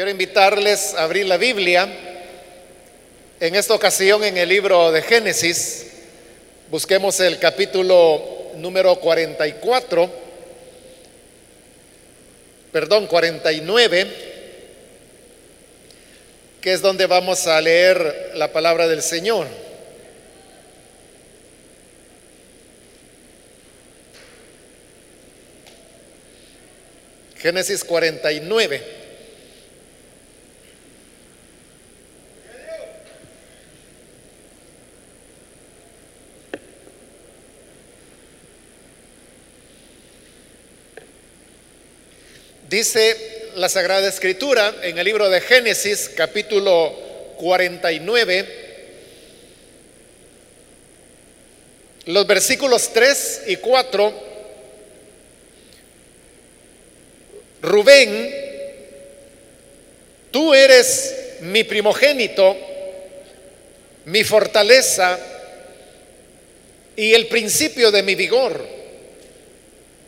Quiero invitarles a abrir la Biblia, en esta ocasión en el libro de Génesis. Busquemos el capítulo número 44, perdón, 49, que es donde vamos a leer la palabra del Señor. Génesis 49. Dice la Sagrada Escritura en el libro de Génesis capítulo 49, los versículos 3 y 4, Rubén, tú eres mi primogénito, mi fortaleza y el principio de mi vigor,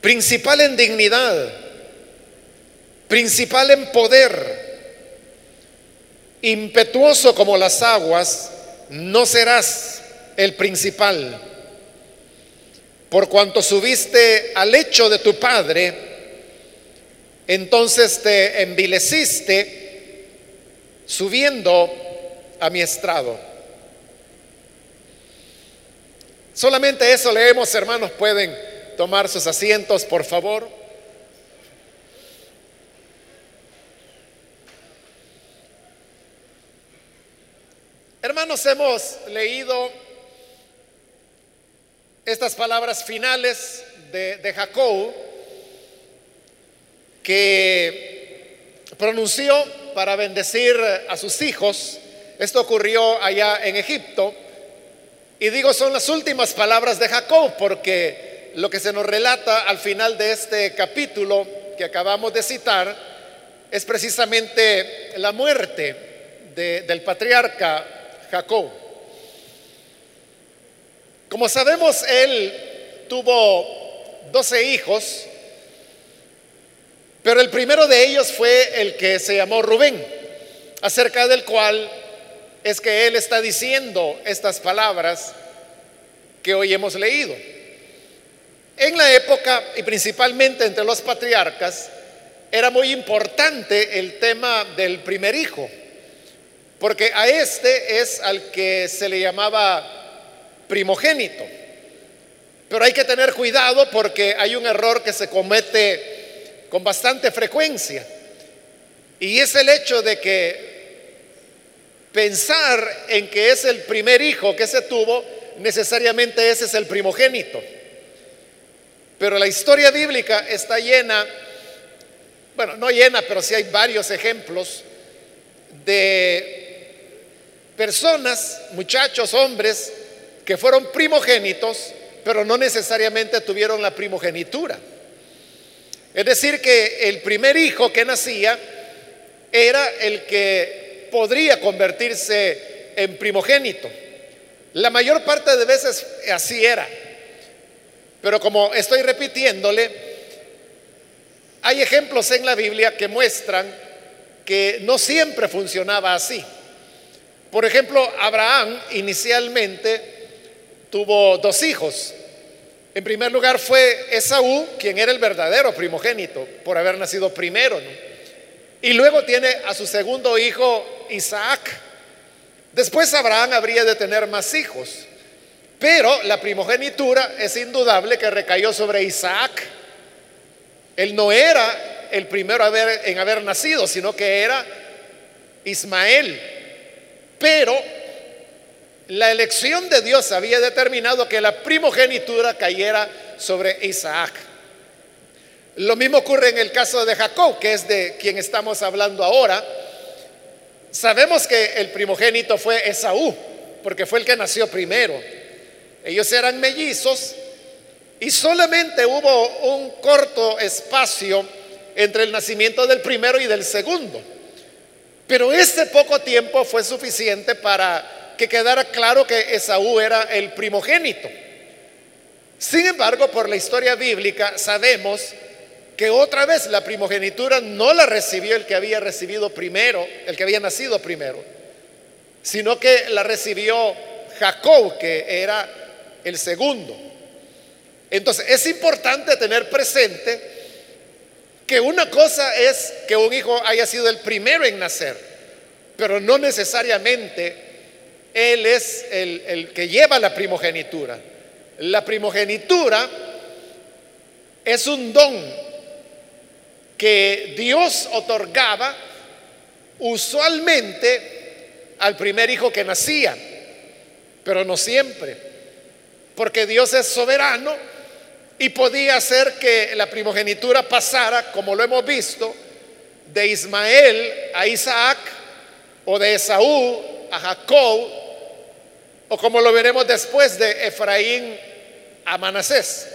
principal en dignidad principal en poder, impetuoso como las aguas, no serás el principal. Por cuanto subiste al lecho de tu padre, entonces te envileciste subiendo a mi estrado. Solamente eso leemos, hermanos. Pueden tomar sus asientos, por favor. Hermanos, hemos leído estas palabras finales de, Jacob que pronunció para bendecir a sus hijos. Esto ocurrió allá en Egipto. Y digo, son las últimas palabras de Jacob, porque lo que se nos relata al final de este capítulo que acabamos de citar es precisamente la muerte del patriarca Jacob. Como sabemos, él tuvo doce hijos, pero el primero de ellos fue el que se llamó Rubén, acerca del cual es que él está diciendo estas palabras que hoy hemos leído. En la época, y principalmente entre los patriarcas, era muy importante el tema del primer hijo. Porque a este es al que se le llamaba primogénito. Pero hay que tener cuidado porque hay un error que se comete con bastante frecuencia. Y es el hecho de que pensar en que es el primer hijo que se tuvo, necesariamente ese es el primogénito. Pero la historia bíblica está llena, bueno, no llena, pero sí hay varios ejemplos de personas, muchachos, hombres, que fueron primogénitos, pero no necesariamente tuvieron la primogenitura. Es decir, que el primer hijo que nacía era el que podría convertirse en primogénito. La mayor parte de veces así era. Pero como estoy repitiéndole, hay ejemplos en la Biblia que muestran que no siempre funcionaba así. Por ejemplo, Abraham inicialmente tuvo dos hijos. En primer lugar fue Esaú, quien era el verdadero primogénito, por haber nacido primero. Y luego tiene a su segundo hijo, Isaac. Después Abraham habría de tener más hijos. Pero la primogenitura es indudable que recayó sobre Isaac. Él no era el primero en haber nacido, sino que era Ismael. Pero la elección de Dios había determinado que la primogenitura cayera sobre Isaac. Lo mismo ocurre en el caso de Jacob, que es de quien estamos hablando ahora. Sabemos que el primogénito fue Esaú, porque fue el que nació primero. Ellos eran mellizos y solamente hubo un corto espacio entre el nacimiento del primero y del segundo. Pero ese poco tiempo fue suficiente para que quedara claro que Esaú era el primogénito. Sin embargo, por la historia bíblica sabemos que otra vez la primogenitura no la recibió el que había recibido primero, el que había nacido primero, sino que la recibió Jacob, que era el segundo. Entonces es importante tener presente que una cosa es que un hijo haya sido el primero en nacer, pero no necesariamente él es el, el que lleva la primogenitura. La primogenitura es un don que Dios otorgaba usualmente al primer hijo que nacía, pero no siempre, porque Dios es soberano y podía hacer que la primogenitura pasara, como lo hemos visto, de Ismael a Isaac o de Esaú a Jacob, o como lo veremos después de Efraín a Manasés.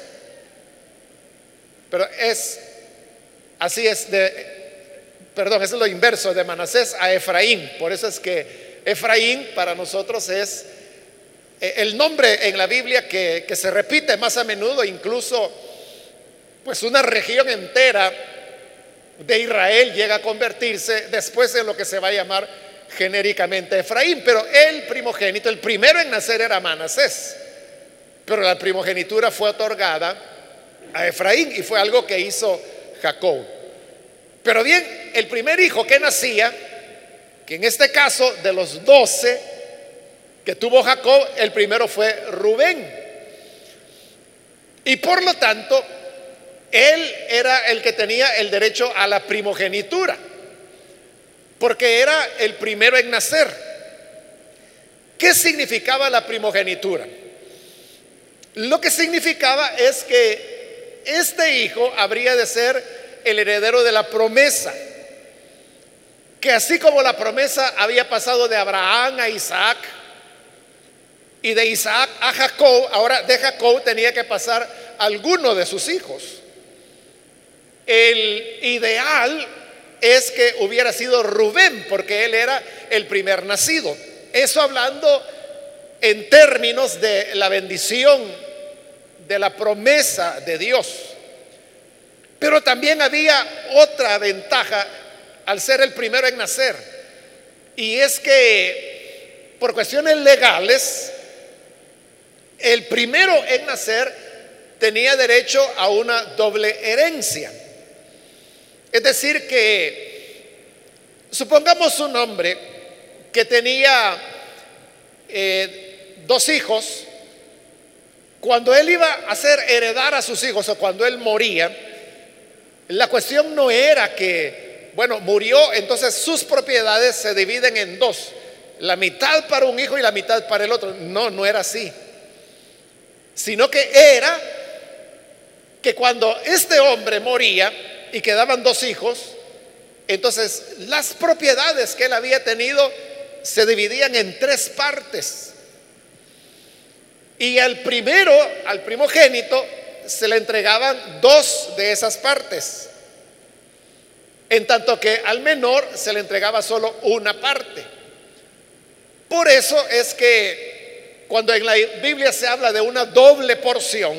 Pero es Así es de, perdón, es lo inverso de Manasés a Efraín. Por eso es que Efraín para nosotros es el nombre en la Biblia que, que se repite más a menudo, incluso pues una región entera de Israel llega a convertirse después en lo que se va a llamar genéricamente Efraín. Pero el primogénito, el primero en nacer era Manasés. Pero la primogenitura fue otorgada a Efraín y fue algo que hizo Jacob. Pero bien, el primer hijo que nacía, que en este caso de los doce que tuvo Jacob, el primero fue Rubén. Y por lo tanto, él era el que tenía el derecho a la primogenitura, porque era el primero en nacer. ¿Qué significaba la primogenitura? Lo que significaba es que este hijo habría de ser el heredero de la promesa. Que así como la promesa había pasado de Abraham a Isaac y de Isaac a Jacob, ahora de Jacob tenía que pasar alguno de sus hijos. El ideal es que hubiera sido Rubén, porque él era el primer nacido. Eso hablando en términos de la bendición de la promesa de Dios. Pero también había otra ventaja al ser el primero en nacer. Y es que por cuestiones legales, el primero en nacer tenía derecho a una doble herencia. Es decir, que supongamos un hombre que tenía eh, dos hijos, cuando él iba a hacer heredar a sus hijos o cuando él moría, la cuestión no era que, bueno, murió, entonces sus propiedades se dividen en dos, la mitad para un hijo y la mitad para el otro. No, no era así. Sino que era que cuando este hombre moría y quedaban dos hijos, entonces las propiedades que él había tenido se dividían en tres partes. Y al primero, al primogénito, se le entregaban dos de esas partes. En tanto que al menor se le entregaba solo una parte. Por eso es que cuando en la Biblia se habla de una doble porción,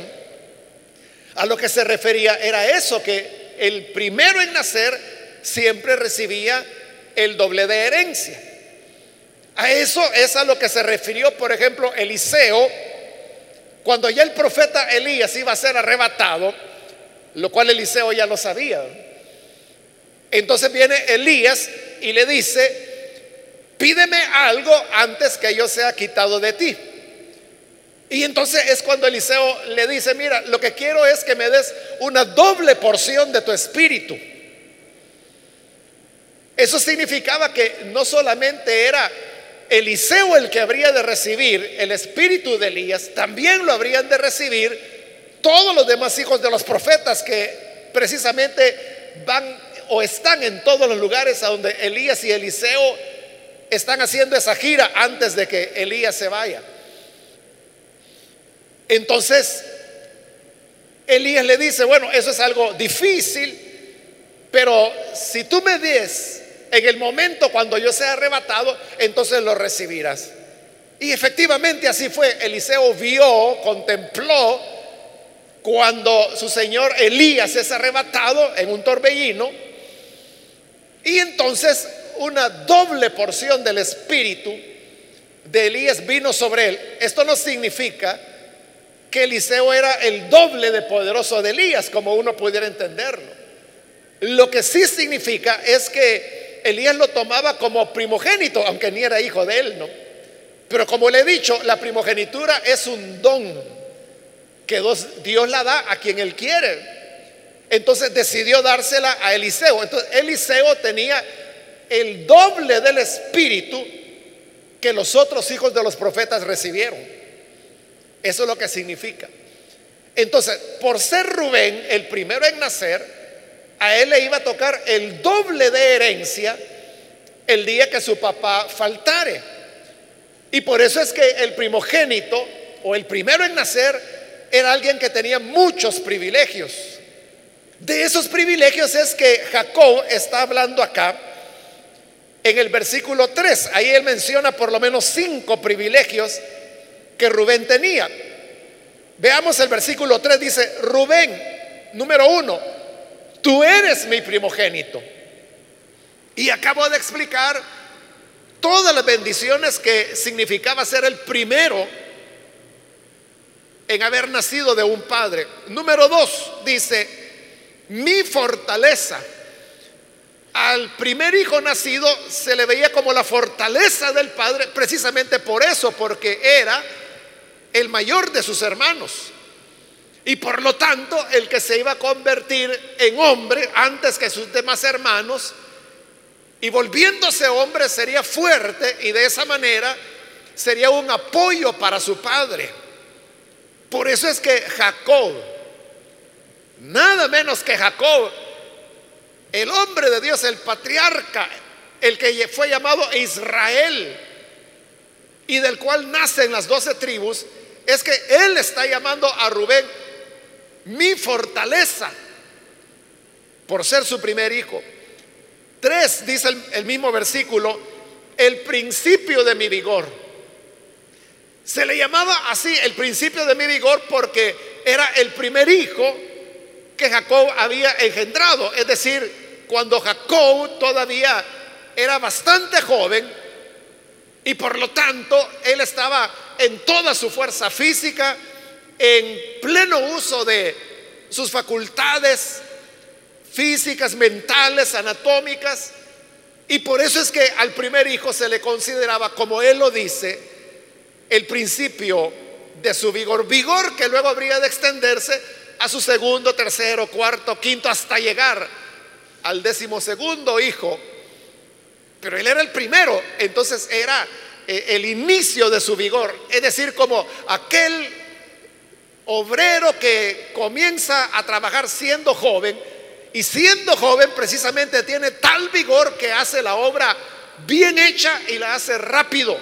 a lo que se refería era eso, que el primero en nacer siempre recibía el doble de herencia. A eso es a lo que se refirió, por ejemplo, Eliseo cuando ya el profeta Elías iba a ser arrebatado, lo cual Eliseo ya lo sabía. Entonces viene Elías y le dice, pídeme algo antes que yo sea quitado de ti. Y entonces es cuando Eliseo le dice, mira, lo que quiero es que me des una doble porción de tu espíritu. Eso significaba que no solamente era Eliseo el que habría de recibir el espíritu de Elías, también lo habrían de recibir todos los demás hijos de los profetas que precisamente van o están en todos los lugares a donde Elías y Eliseo están haciendo esa gira antes de que Elías se vaya. Entonces, Elías le dice, bueno, eso es algo difícil, pero si tú me des en el momento cuando yo sea arrebatado, entonces lo recibirás. Y efectivamente así fue. Eliseo vio, contempló cuando su señor Elías es arrebatado en un torbellino y entonces una doble porción del espíritu de Elías vino sobre él. Esto no significa que Eliseo era el doble de poderoso de Elías, como uno pudiera entenderlo. Lo que sí significa es que Elías lo tomaba como primogénito, aunque ni era hijo de él, ¿no? Pero como le he dicho, la primogenitura es un don que Dios la da a quien él quiere. Entonces decidió dársela a Eliseo. Entonces Eliseo tenía el doble del espíritu que los otros hijos de los profetas recibieron. Eso es lo que significa. Entonces, por ser Rubén el primero en nacer, a él le iba a tocar el doble de herencia el día que su papá faltare. Y por eso es que el primogénito o el primero en nacer era alguien que tenía muchos privilegios. De esos privilegios es que Jacob está hablando acá en el versículo 3. Ahí él menciona por lo menos cinco privilegios que Rubén tenía. Veamos el versículo 3, dice, Rubén, número uno, tú eres mi primogénito. Y acabo de explicar todas las bendiciones que significaba ser el primero en haber nacido de un padre. Número dos, dice, mi fortaleza. Al primer hijo nacido se le veía como la fortaleza del padre, precisamente por eso, porque era el mayor de sus hermanos. Y por lo tanto, el que se iba a convertir en hombre antes que sus demás hermanos, y volviéndose hombre sería fuerte y de esa manera sería un apoyo para su padre. Por eso es que Jacob, nada menos que Jacob, el hombre de Dios, el patriarca, el que fue llamado Israel y del cual nacen las doce tribus, es que él está llamando a Rubén mi fortaleza por ser su primer hijo. Tres, dice el, mismo versículo, el principio de mi vigor. Se le llamaba así el principio de mi vigor porque era el primer hijo que Jacob había engendrado. Es decir, cuando Jacob todavía era bastante joven y por lo tanto él estaba en toda su fuerza física, en pleno uso de sus facultades físicas, mentales, anatómicas. Y por eso es que al primer hijo se le consideraba, como él lo dice, el principio de su vigor. Vigor que luego habría de extenderse a su segundo, tercero, cuarto, quinto, hasta llegar al décimo segundo hijo. Pero él era el primero, entonces era eh, el inicio de su vigor. Es decir, como aquel obrero que comienza a trabajar siendo joven y siendo joven precisamente tiene tal vigor que hace la obra bien hecha y la hace rápido.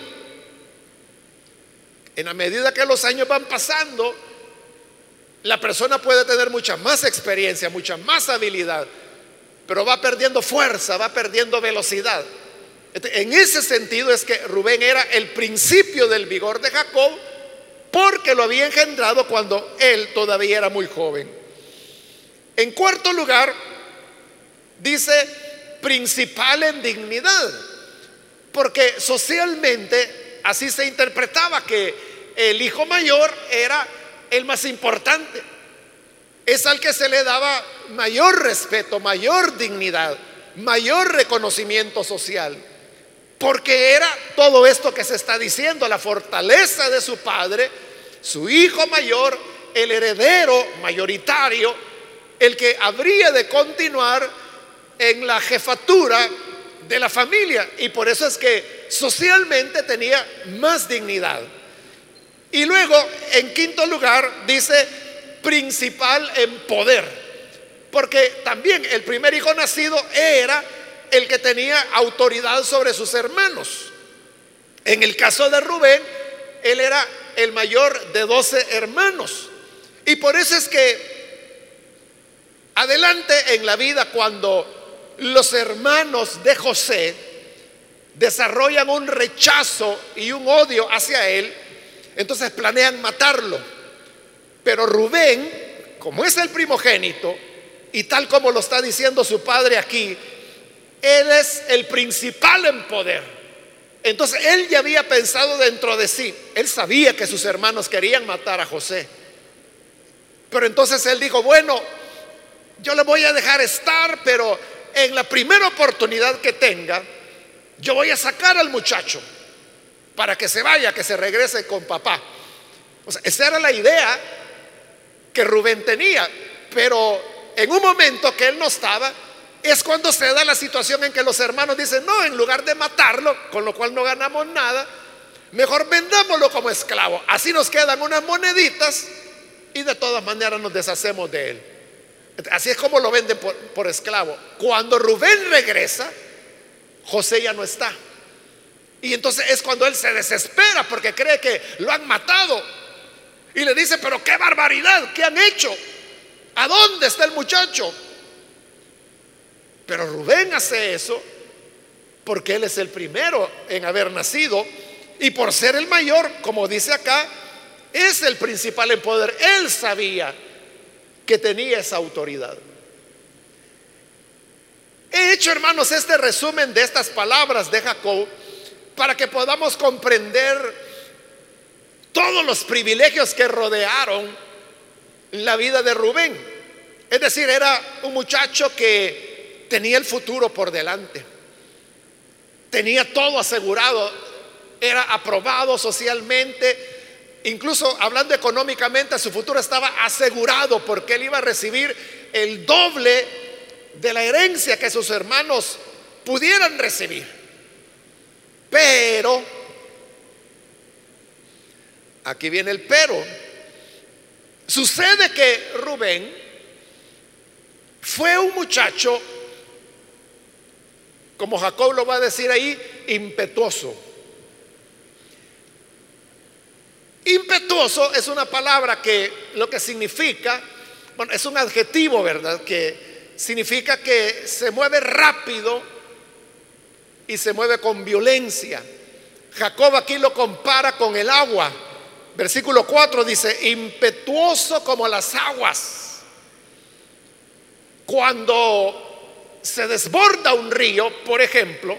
En la medida que los años van pasando, la persona puede tener mucha más experiencia, mucha más habilidad, pero va perdiendo fuerza, va perdiendo velocidad. En ese sentido es que Rubén era el principio del vigor de Jacob porque lo había engendrado cuando él todavía era muy joven. En cuarto lugar, dice principal en dignidad, porque socialmente así se interpretaba que el hijo mayor era el más importante, es al que se le daba mayor respeto, mayor dignidad, mayor reconocimiento social, porque era todo esto que se está diciendo, la fortaleza de su padre, su hijo mayor, el heredero mayoritario, el que habría de continuar en la jefatura de la familia. Y por eso es que socialmente tenía más dignidad. Y luego, en quinto lugar, dice principal en poder. Porque también el primer hijo nacido era el que tenía autoridad sobre sus hermanos. En el caso de Rubén, él era el mayor de doce hermanos. Y por eso es que adelante en la vida cuando los hermanos de José desarrollan un rechazo y un odio hacia él, entonces planean matarlo. Pero Rubén, como es el primogénito, y tal como lo está diciendo su padre aquí, él es el principal en poder. Entonces él ya había pensado dentro de sí, él sabía que sus hermanos querían matar a José. Pero entonces él dijo, bueno, yo le voy a dejar estar, pero en la primera oportunidad que tenga, yo voy a sacar al muchacho para que se vaya, que se regrese con papá. O sea, esa era la idea que Rubén tenía, pero en un momento que él no estaba, es cuando se da la situación en que los hermanos dicen, no, en lugar de matarlo, con lo cual no ganamos nada, mejor vendámoslo como esclavo. Así nos quedan unas moneditas y de todas maneras nos deshacemos de él. Así es como lo venden por, por esclavo. Cuando Rubén regresa, José ya no está. Y entonces es cuando él se desespera porque cree que lo han matado. Y le dice, pero qué barbaridad, ¿qué han hecho? ¿A dónde está el muchacho? Pero Rubén hace eso porque él es el primero en haber nacido y por ser el mayor, como dice acá, es el principal en poder. Él sabía que tenía esa autoridad. He hecho, hermanos, este resumen de estas palabras de Jacob para que podamos comprender todos los privilegios que rodearon la vida de Rubén. Es decir, era un muchacho que tenía el futuro por delante. Tenía todo asegurado. Era aprobado socialmente. Incluso hablando económicamente, su futuro estaba asegurado porque él iba a recibir el doble de la herencia que sus hermanos pudieran recibir. Pero, aquí viene el pero, sucede que Rubén fue un muchacho, como Jacob lo va a decir ahí, impetuoso. Impetuoso es una palabra que lo que significa, bueno, es un adjetivo, ¿verdad? Que significa que se mueve rápido y se mueve con violencia. Jacob aquí lo compara con el agua. Versículo 4 dice, impetuoso como las aguas. Cuando se desborda un río, por ejemplo,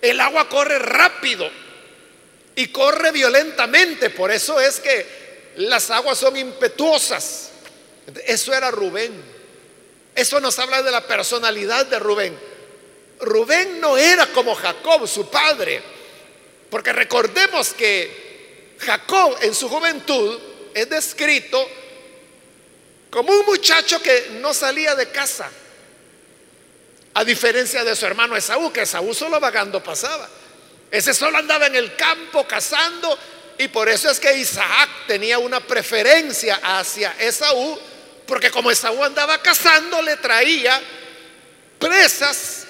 el agua corre rápido y corre violentamente. Por eso es que las aguas son impetuosas. Eso era Rubén. Eso nos habla de la personalidad de Rubén. Rubén no era como Jacob, su padre. Porque recordemos que Jacob en su juventud es descrito como un muchacho que no salía de casa. A diferencia de su hermano Esaú, que Esaú solo vagando pasaba. Ese solo andaba en el campo cazando y por eso es que Isaac tenía una preferencia hacia Esaú, porque como Esaú andaba cazando, le traía presas,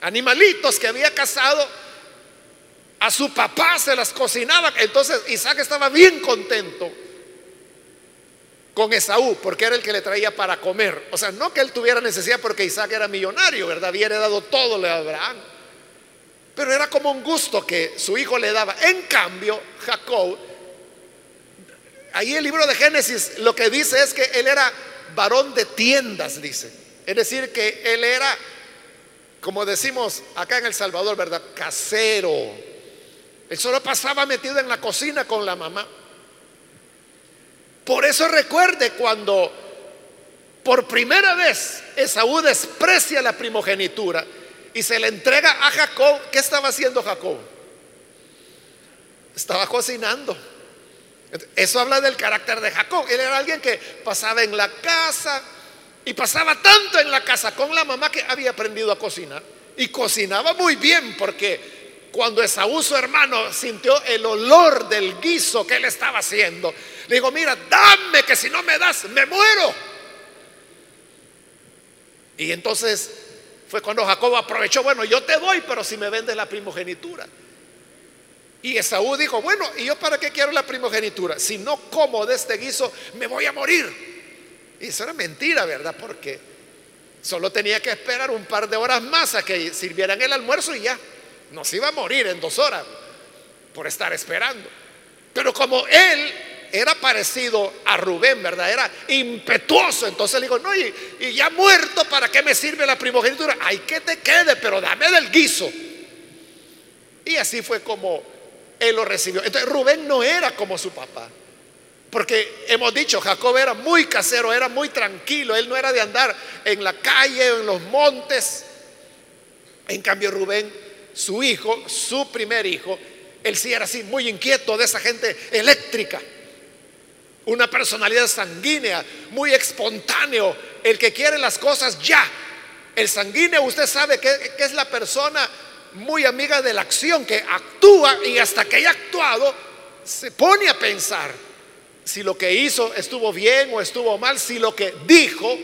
animalitos que había cazado, a su papá se las cocinaba. Entonces Isaac estaba bien contento con Esaú, porque era el que le traía para comer. O sea, no que él tuviera necesidad porque Isaac era millonario, ¿verdad? Había heredado todo de Abraham. Pero era como un gusto que su hijo le daba. En cambio, Jacob, ahí el libro de Génesis lo que dice es que él era varón de tiendas, dice. Es decir, que él era, como decimos acá en El Salvador, ¿verdad? Casero. Él solo pasaba metido en la cocina con la mamá. Por eso recuerde cuando por primera vez Esaú desprecia la primogenitura y se le entrega a Jacob. ¿Qué estaba haciendo Jacob? Estaba cocinando. Eso habla del carácter de Jacob. Él era alguien que pasaba en la casa y pasaba tanto en la casa con la mamá que había aprendido a cocinar. Y cocinaba muy bien porque cuando Esaú, su hermano, sintió el olor del guiso que él estaba haciendo, le dijo, mira, dame que si no me das, me muero. Y entonces fue cuando Jacob aprovechó, bueno, yo te doy, pero si me vendes la primogenitura. Y Esaú dijo, bueno, ¿y yo para qué quiero la primogenitura? Si no como de este guiso, me voy a morir. Y eso era mentira, ¿verdad? Porque solo tenía que esperar un par de horas más a que sirvieran el almuerzo y ya. No se iba a morir en dos horas por estar esperando. Pero como él era parecido a Rubén, ¿verdad? Era impetuoso. Entonces le digo, no, y, ya muerto, ¿para qué me sirve la primogenitura? Ay, que te quede, pero dame del guiso. Y así fue como él lo recibió. Entonces Rubén no era como su papá. Porque hemos dicho, Jacob era muy casero, era muy tranquilo, él no era de andar en la calle, en los montes. En cambio Rubén, su hijo, su primer hijo, él sí era así, muy inquieto de esa gente eléctrica. Una personalidad sanguínea, muy espontáneo, el que quiere las cosas ya. El sanguíneo, usted sabe que, que es la persona muy amiga de la acción, que actúa y hasta que haya actuado, se pone a pensar si lo que hizo estuvo bien o estuvo mal, si lo que dijo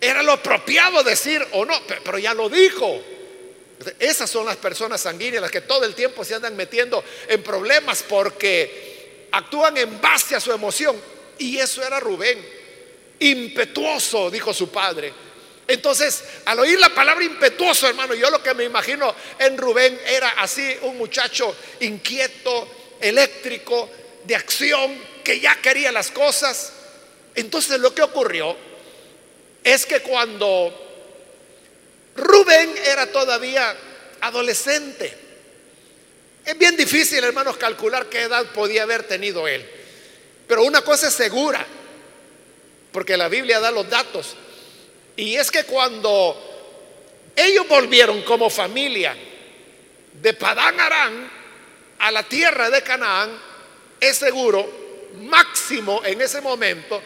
era lo apropiado decir o no, pero ya lo dijo. Esas son las personas sanguíneas las que todo el tiempo se andan metiendo en problemas porque actúan en base a su emoción. Y eso era Rubén. Impetuoso, dijo su padre. Entonces, al oír la palabra impetuoso, hermano, yo lo que me imagino en Rubén era así, un muchacho inquieto, eléctrico, de acción, que ya quería las cosas. Entonces lo que ocurrió es que cuando Rubén era todavía adolescente, es bien difícil, hermanos, calcular qué edad podía haber tenido él. Pero una cosa es segura, porque la Biblia da los datos, y es que cuando ellos volvieron como familia de Padán Arán a la tierra de Canaán, es seguro, máximo en ese momento,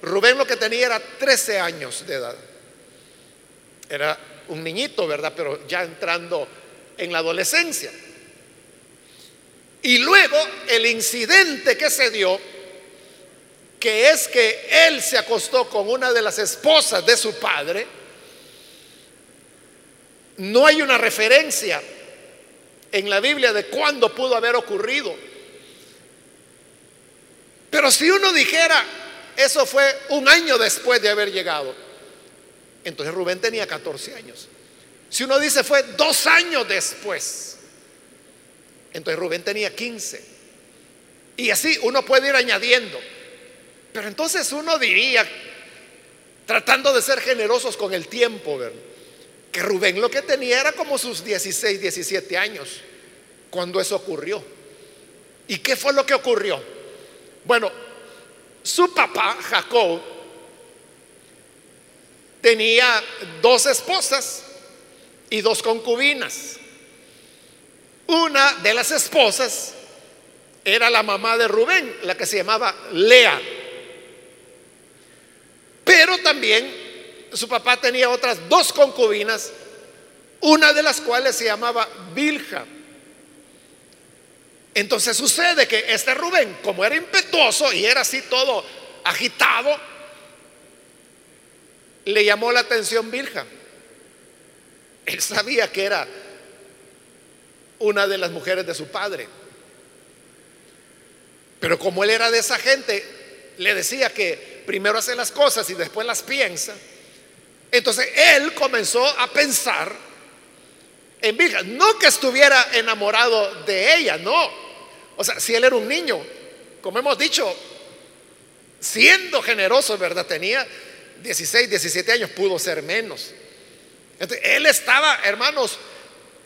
Rubén lo que tenía era 13 años de edad. Era un niñito, ¿verdad? Pero ya entrando en la adolescencia. Y luego el incidente que se dio, que es que él se acostó con una de las esposas de su padre, no hay una referencia en la Biblia de cuándo pudo haber ocurrido. Pero si uno dijera, eso fue un año después de haber llegado, entonces Rubén tenía 14 años. Si uno dice fue dos años después, entonces Rubén tenía 15. Y así uno puede ir añadiendo. Pero entonces uno diría, tratando de ser generosos con el tiempo, que Rubén lo que tenía era como sus 16, 17 años cuando eso ocurrió. ¿Y qué fue lo que ocurrió? Bueno, su papá, Jacob, tenía dos esposas y dos concubinas. Una de las esposas era la mamá de Rubén, la que se llamaba Lea. Pero también su papá tenía otras dos concubinas, una de las cuales se llamaba Bilja. Entonces sucede que este Rubén, como era impetuoso y era así todo agitado, le llamó la atención Vilja. Él sabía que era una de las mujeres de su padre. Pero como él era de esa gente, le decía que primero hace las cosas y después las piensa. Entonces él comenzó a pensar en Vilja. No que estuviera enamorado de ella, no. O sea, si él era un niño, como hemos dicho, siendo generoso, ¿verdad? Tenía 16, 17 años, pudo ser menos. Él estaba, hermanos,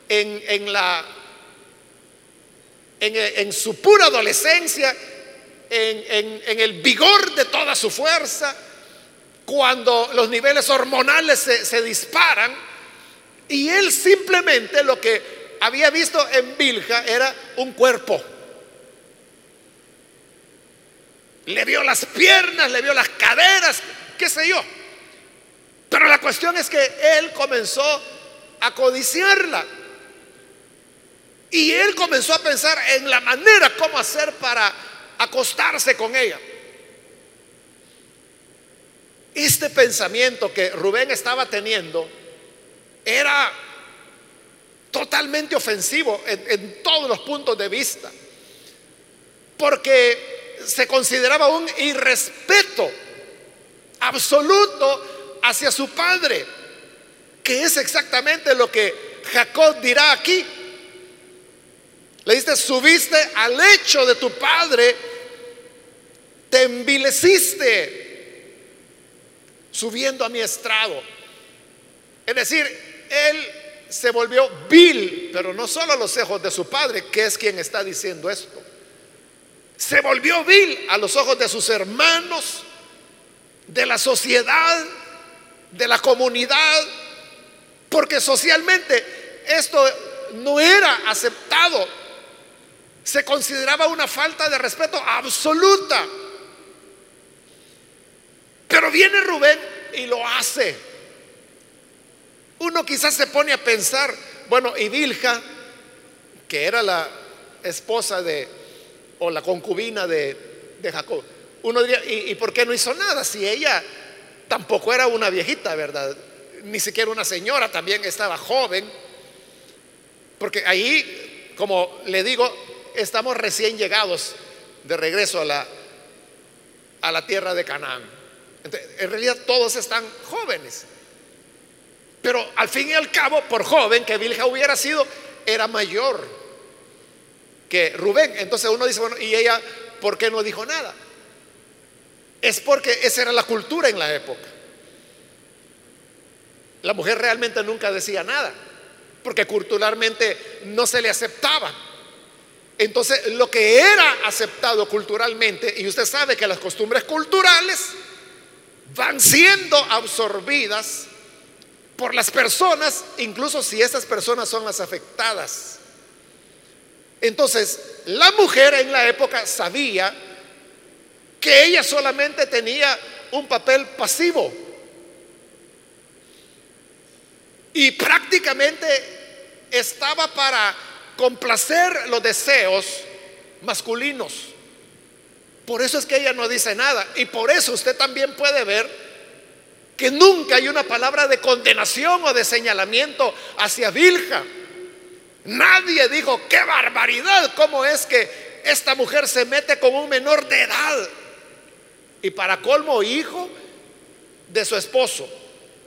en, la, en, su pura adolescencia, en, el vigor de toda su fuerza, cuando los niveles hormonales se, se disparan, y él simplemente lo que había visto en Vilja era un cuerpo. Le vio las piernas, le vio las caderas, qué sé yo. Pero la cuestión es que él comenzó a codiciarla. Y él comenzó a pensar en la manera cómo hacer para acostarse con ella. Este pensamiento que Rubén estaba teniendo era totalmente ofensivo en, en todos los puntos de vista. Porque se consideraba un irrespeto absoluto hacia su padre, que es exactamente lo que Jacob dirá aquí. Le dice, subiste al lecho de tu padre te envileciste subiendo a mi estrado. Es decir, él se volvió vil, pero no solo a los ojos de su padre, que es quien está diciendo esto. Se volvió vil a los ojos de sus hermanos, de la sociedad, de la comunidad, porque socialmente esto no era aceptado. Se consideraba una falta de respeto absoluta. Pero viene Rubén y lo hace. Uno quizás se pone a pensar, bueno, y Vilja, que era la esposa de, o la concubina de, Jacob, uno diría, ¿y, ¿y por qué no hizo nada? Si ella tampoco era una viejita, ¿verdad? Ni siquiera una señora, también estaba joven. Porque ahí, como le digo, estamos recién llegados de regreso a la, a la tierra de Canaán. en realidad todos están jóvenes. Pero al fin y al cabo, por joven que Vilja hubiera sido, era mayor que Rubén. Entonces uno dice, bueno, ¿y ella por qué no dijo nada? Es porque esa era la cultura en la época. La mujer realmente nunca decía nada, porque culturalmente no se le aceptaba. Entonces, lo que era aceptado culturalmente, y usted sabe que las costumbres culturales van siendo absorbidas por las personas, incluso si esas personas son las afectadas. Entonces, la mujer en la época sabía que ella solamente tenía un papel pasivo. Y prácticamente estaba para complacer los deseos masculinos. Por eso es que ella no dice nada. Y por eso usted también puede ver que nunca hay una palabra de condenación o de señalamiento hacia Vilja. Nadie dijo, qué barbaridad, cómo es que esta mujer se mete con un menor de edad y para colmo hijo de su esposo.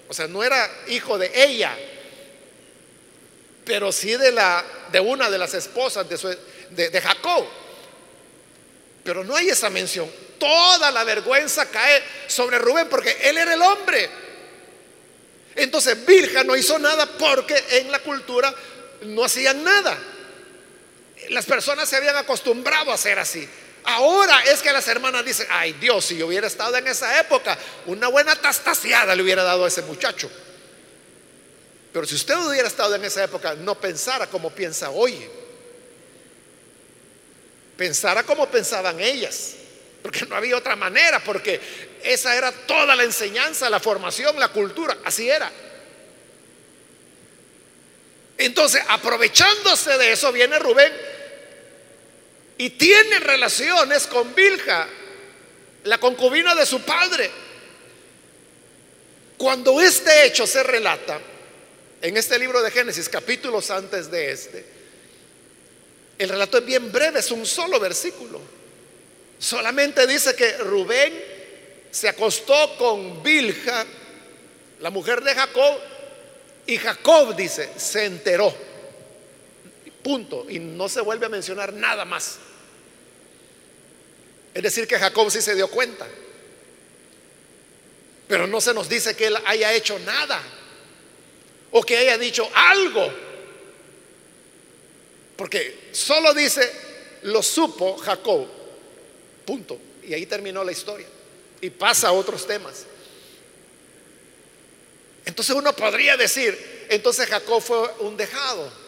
O sea, no era hijo de ella, pero sí de, la, de una de las esposas de, de Jacob. Pero no hay esa mención. Toda la vergüenza cae sobre Rubén porque él era el hombre. Entonces Vilja no hizo nada porque en la cultura no hacían nada. Las personas se habían acostumbrado a ser así. Ahora es que las hermanas dicen, ay Dios, si yo hubiera estado en esa época, una buena tastaseada le hubiera dado a ese muchacho. Pero si usted hubiera estado en esa época, no pensara como piensa hoy. Pensara como pensaban ellas. Porque no había otra manera, porque esa era toda la enseñanza, la formación, la cultura. Así era. Entonces, aprovechándose de eso, viene Rubén y tiene relaciones con Bilja, la concubina de su padre. Cuando este hecho se relata en este libro de Génesis, capítulos antes de este, el relato es bien breve, es un solo versículo. Solamente dice que Rubén se acostó con Bilja, la mujer de Jacob, y Jacob dice, se enteró. Punto. Y no se vuelve a mencionar nada más. Es decir, que Jacob sí se dio cuenta. Pero no se nos dice que él haya hecho nada. O que haya dicho algo. Porque solo dice, lo supo Jacob. Punto. Y ahí terminó la historia. Y pasa a otros temas. Entonces uno podría decir, entonces Jacob fue un dejado.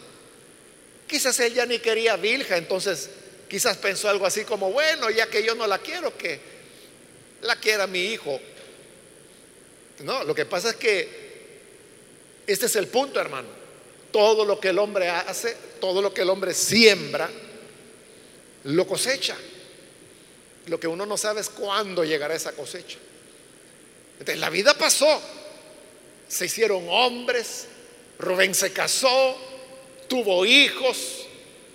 Quizás ella ni quería Vilja, entonces quizás pensó algo así como, bueno, ya que yo no la quiero, que la quiera mi hijo. No, lo que pasa es que este es el punto, hermano. Todo lo que el hombre hace, todo lo que el hombre siembra, lo cosecha. Lo que uno no sabe es cuándo llegará esa cosecha. Entonces la vida pasó, se hicieron hombres, Rubén se casó, tuvo hijos,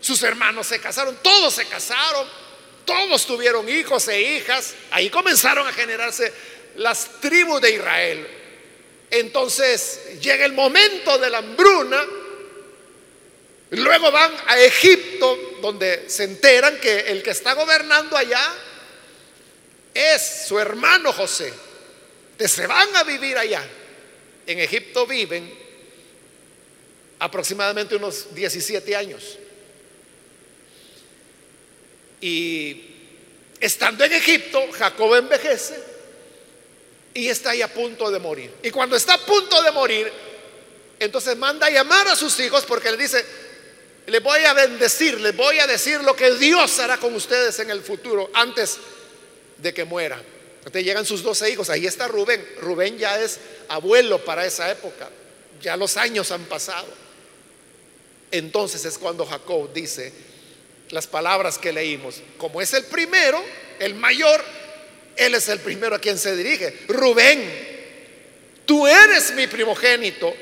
sus hermanos se casaron, todos se casaron, todos tuvieron hijos e hijas, ahí comenzaron a generarse las tribus de Israel. Entonces llega el momento de la hambruna, luego van a Egipto, donde se enteran que el que está gobernando allá es su hermano José. Que se van a vivir allá. En Egipto viven aproximadamente unos 17 años. Y estando en Egipto, Jacob envejece y está ahí a punto de morir. Y cuando está a punto de morir, entonces manda a llamar a sus hijos porque le dice, le voy a bendecir, les voy a decir lo que Dios hará con ustedes en el futuro, antes de que muera. Entonces llegan sus doce hijos, ahí está Rubén. Rubén ya es abuelo para esa época, ya los años han pasado. Entonces es cuando Jacob dice las palabras que leímos. Como es el primero, el mayor, él es el primero a quien se dirige. Rubén, tú eres mi primogénito,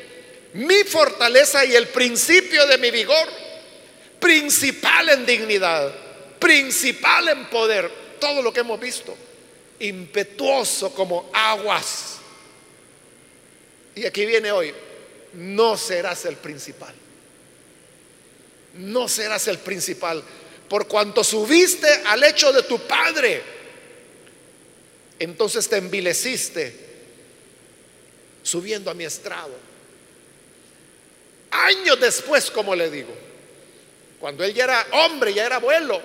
mi fortaleza y el principio de mi vigor principal en dignidad, principal en poder, todo lo que hemos visto, impetuoso como aguas. Y aquí viene hoy, no serás el principal. No serás el principal, por cuanto subiste al hecho de tu padre, entonces te envileciste subiendo a mi estrado. Años después, como le digo, cuando él ya era hombre, ya era abuelo.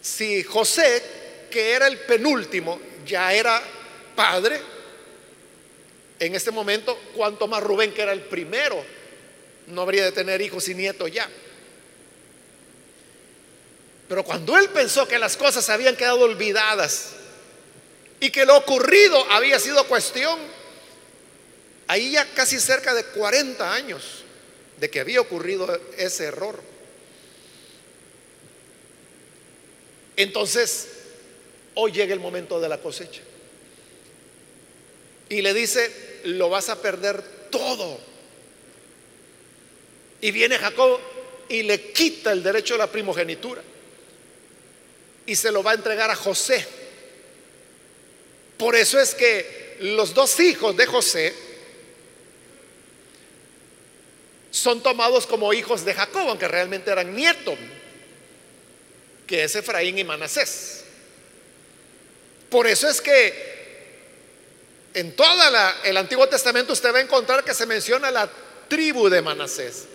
Si José, que era el penúltimo, ya era padre, en este momento, cuanto más Rubén, que era el primero, no habría de tener hijos y nietos ya. Pero cuando él pensó que las cosas habían quedado olvidadas y que lo ocurrido había sido cuestión, ahí ya casi cerca de 40 años, de que había ocurrido ese error. Entonces, hoy llega el momento de la cosecha. Y le dice, lo vas a perder todo. Y viene Jacob y le quita el derecho a la primogenitura. Y se lo va a entregar a José. Por eso es que los dos hijos de José, son tomados como hijos de Jacob, aunque realmente eran nietos, que es Efraín y Manasés. Por eso es que en todo el Antiguo Testamento usted va a encontrar que se menciona la tribu de Manasés,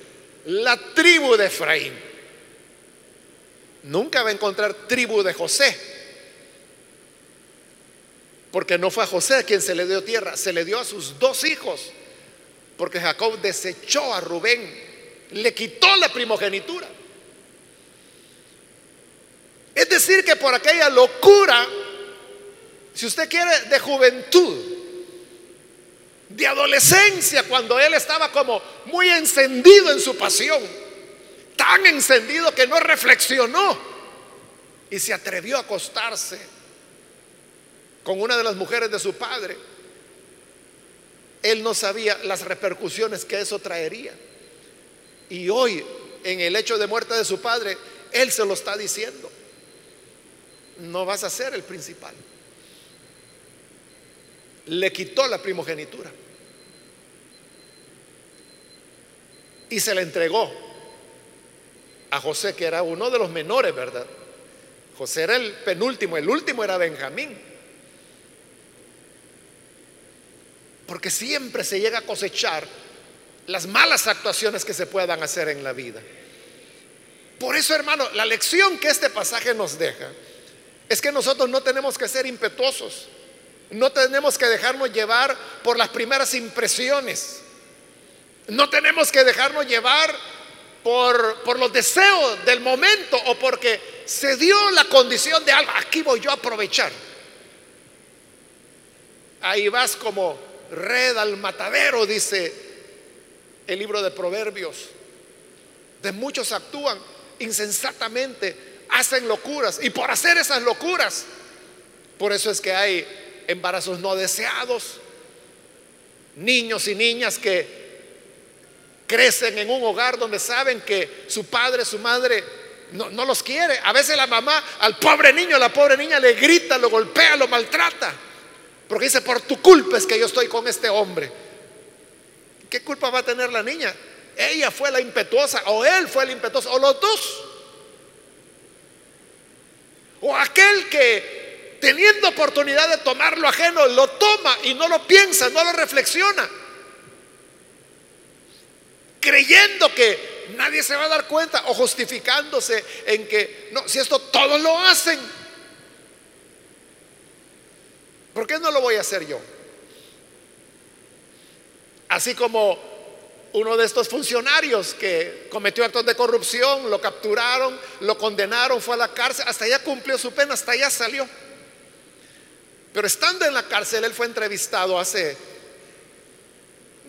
la tribu de Efraín. Nunca va a encontrar tribu de José, porque no fue a José quien se le dio tierra, se le dio a sus dos hijos porque Jacob desechó a Rubén, le quitó la primogenitura. Es decir, que por aquella locura, si usted quiere, de juventud, de adolescencia, cuando él estaba como muy encendido en su pasión, tan encendido que no reflexionó y se atrevió a acostarse con una de las mujeres de su padre él no sabía las repercusiones que eso traería. Y hoy, en el hecho de muerte de su padre, él se lo está diciendo. No vas a ser el principal. Le quitó la primogenitura. Y se le entregó a José, que era uno de los menores, ¿verdad? José era el penúltimo, el último era Benjamín. Porque siempre se llega a cosechar las malas actuaciones que se puedan hacer en la vida. Por eso, hermano, la lección que este pasaje nos deja es que nosotros no tenemos que ser impetuosos, no tenemos que dejarnos llevar por las primeras impresiones, no tenemos que dejarnos llevar por, por los deseos del momento o porque se dio la condición de algo, aquí voy yo a aprovechar. Ahí vas como red al matadero, dice el libro de Proverbios. De muchos actúan insensatamente, hacen locuras y por hacer esas locuras, por eso es que hay embarazos no deseados, niños y niñas que crecen en un hogar donde saben que su padre, su madre no, los quiere. A veces la mamá al pobre niño, la pobre niña le grita, lo golpea, lo maltrata. Porque dice, por tu culpa es que yo estoy con este hombre. ¿Qué culpa va a tener la niña? Ella fue la impetuosa o él fue el impetuoso o los dos. O aquel que teniendo oportunidad de tomar lo ajeno, lo toma y no lo piensa, no lo reflexiona. Creyendo que nadie se va a dar cuenta o justificándose en que, no, si esto todos lo hacen, ¿por qué no lo voy a hacer yo? Así como uno de estos funcionarios que cometió actos de corrupción, lo capturaron, lo condenaron, fue a la cárcel, hasta allá cumplió su pena, hasta allá salió. Pero estando en la cárcel, él fue entrevistado hace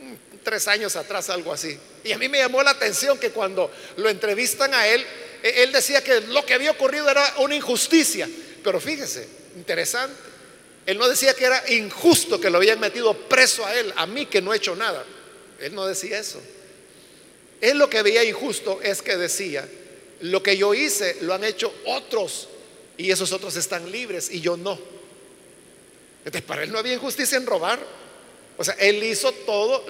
mm, tres años atrás, algo así. Y a mí me llamó la atención que cuando lo entrevistan a él, e-, él decía que lo que había ocurrido era una injusticia. Pero fíjese, interesante. Él no decía que era injusto que lo habían metido preso a él, a mí que no he hecho nada. Él no decía eso. Él lo que veía injusto es que decía, lo que yo hice lo han hecho otros y esos otros están libres y yo no. Entonces, para él no había injusticia en robar. O sea, él hizo todo,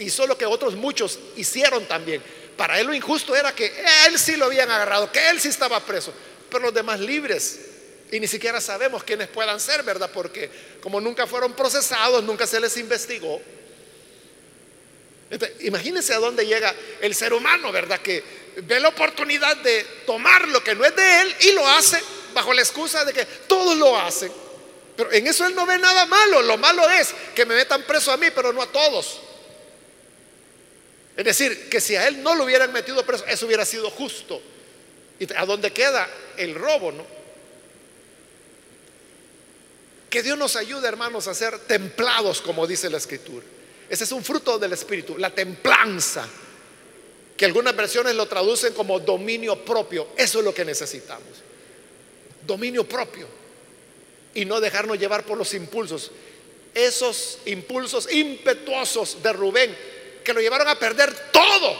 hizo lo que otros muchos hicieron también. Para él lo injusto era que él sí lo habían agarrado, que él sí estaba preso, pero los demás libres. Y ni siquiera sabemos quiénes puedan ser, ¿verdad? Porque como nunca fueron procesados, nunca se les investigó. imagínense a dónde llega el ser humano, ¿verdad? Que ve la oportunidad de tomar lo que no es de él y lo hace bajo la excusa de que todos lo hacen. Pero en eso él no ve nada malo. Lo malo es que me metan preso a mí, pero no a todos. Es decir, que si a él no lo hubieran metido preso, eso hubiera sido justo. ¿Y a dónde queda el robo, no? Que Dios nos ayude, hermanos, a ser templados, como dice la Escritura. Ese es un fruto del Espíritu, la templanza, que algunas versiones lo traducen como dominio propio. Eso es lo que necesitamos. Dominio propio. Y no dejarnos llevar por los impulsos. Esos impulsos impetuosos de Rubén, que lo llevaron a perder todo.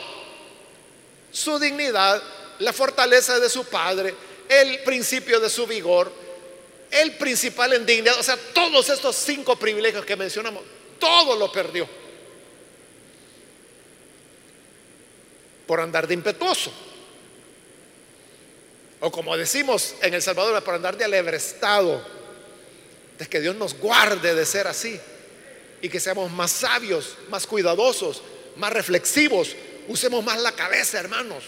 Su dignidad, la fortaleza de su padre, el principio de su vigor, el principal en dignidad, o sea, todos estos cinco privilegios que mencionamos, todo lo perdió por andar de impetuoso. O como decimos en El Salvador, por andar de alebrestado. De que Dios nos guarde de ser así. Y que seamos más sabios, más cuidadosos, más reflexivos. Usemos más la cabeza, hermanos.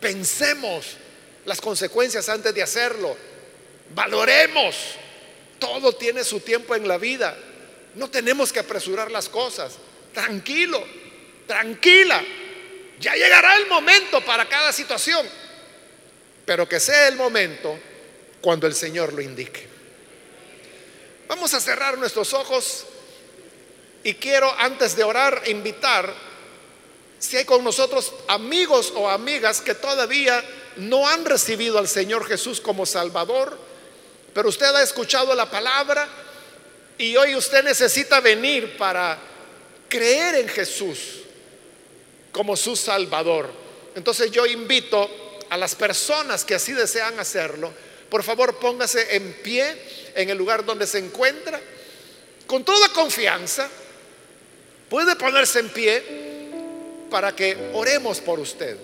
Pensemos las consecuencias antes de hacerlo Valoremos. Todo tiene su tiempo en la vida. No tenemos que apresurar las cosas. Tranquilo, tranquila. Ya llegará el momento para cada situación. Pero que sea el momento cuando el Señor lo indique. Vamos a cerrar nuestros ojos y quiero antes de orar invitar si hay con nosotros amigos o amigas que todavía no han recibido al Señor Jesús como Salvador pero usted ha escuchado la palabra y hoy usted necesita venir para creer en Jesús como su Salvador. Entonces yo invito a las personas que así desean hacerlo, por favor póngase en pie en el lugar donde se encuentra, con toda confianza, puede ponerse en pie para que oremos por usted.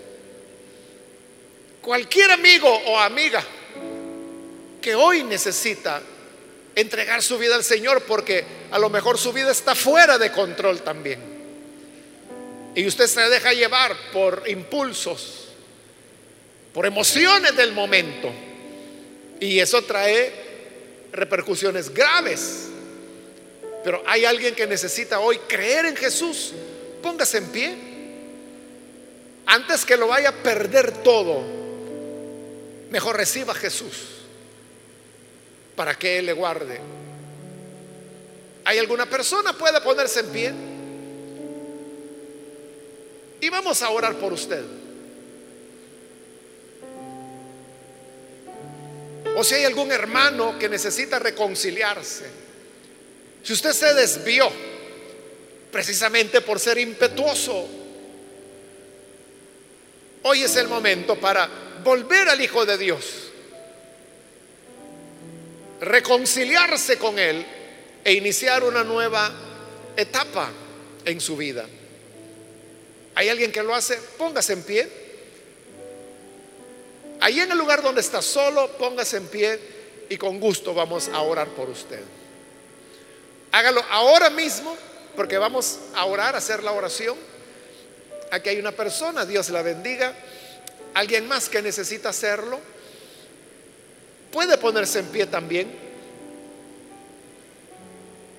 Cualquier amigo o amiga que hoy necesita entregar su vida al Señor porque a lo mejor su vida está fuera de control también. Y usted se deja llevar por impulsos, por emociones del momento. Y eso trae repercusiones graves. Pero hay alguien que necesita hoy creer en Jesús. Póngase en pie. Antes que lo vaya a perder todo, mejor reciba a Jesús para que Él le guarde. ¿Hay alguna persona? Puede ponerse en pie. Y vamos a orar por usted. O si hay algún hermano que necesita reconciliarse. Si usted se desvió precisamente por ser impetuoso, hoy es el momento para volver al Hijo de Dios reconciliarse con Él e iniciar una nueva etapa en su vida. ¿Hay alguien que lo hace? Póngase en pie. Ahí en el lugar donde está solo, póngase en pie y con gusto vamos a orar por usted. Hágalo ahora mismo, porque vamos a orar, a hacer la oración. Aquí hay una persona, Dios la bendiga. Alguien más que necesita hacerlo, puede ponerse en pie también.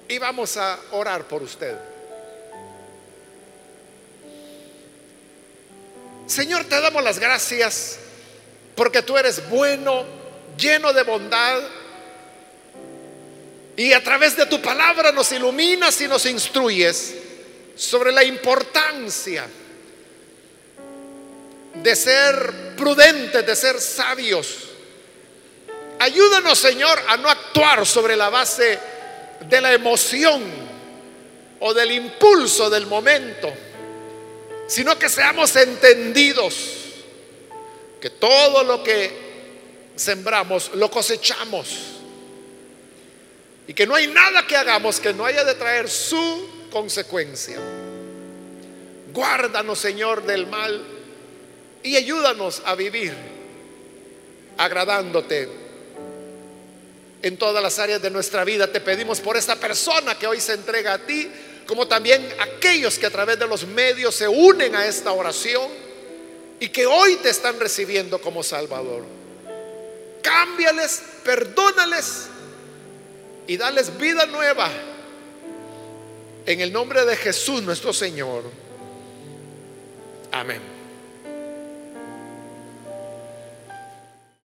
Y vamos a orar por usted. Señor, te damos las gracias porque tú eres bueno, lleno de bondad. Y a través de tu palabra nos iluminas y nos instruyes sobre la importancia de ser prudentes, de ser sabios. Ayúdanos, Señor, a no actuar sobre la base de la emoción o del impulso del momento sino que seamos entendidos que todo lo que sembramos lo cosechamos y que no hay nada que hagamos que no haya de traer su consecuencia. Guárdanos, Señor, del mal y ayúdanos a vivir agradándote en todas las áreas de nuestra vida. Te pedimos por esta persona que hoy se entrega a ti como también aquellos que a través de los medios se unen a esta oración y que hoy te están recibiendo como Salvador. Cámbiales, perdónales y dales vida nueva. En el nombre de Jesús nuestro Señor. Amén.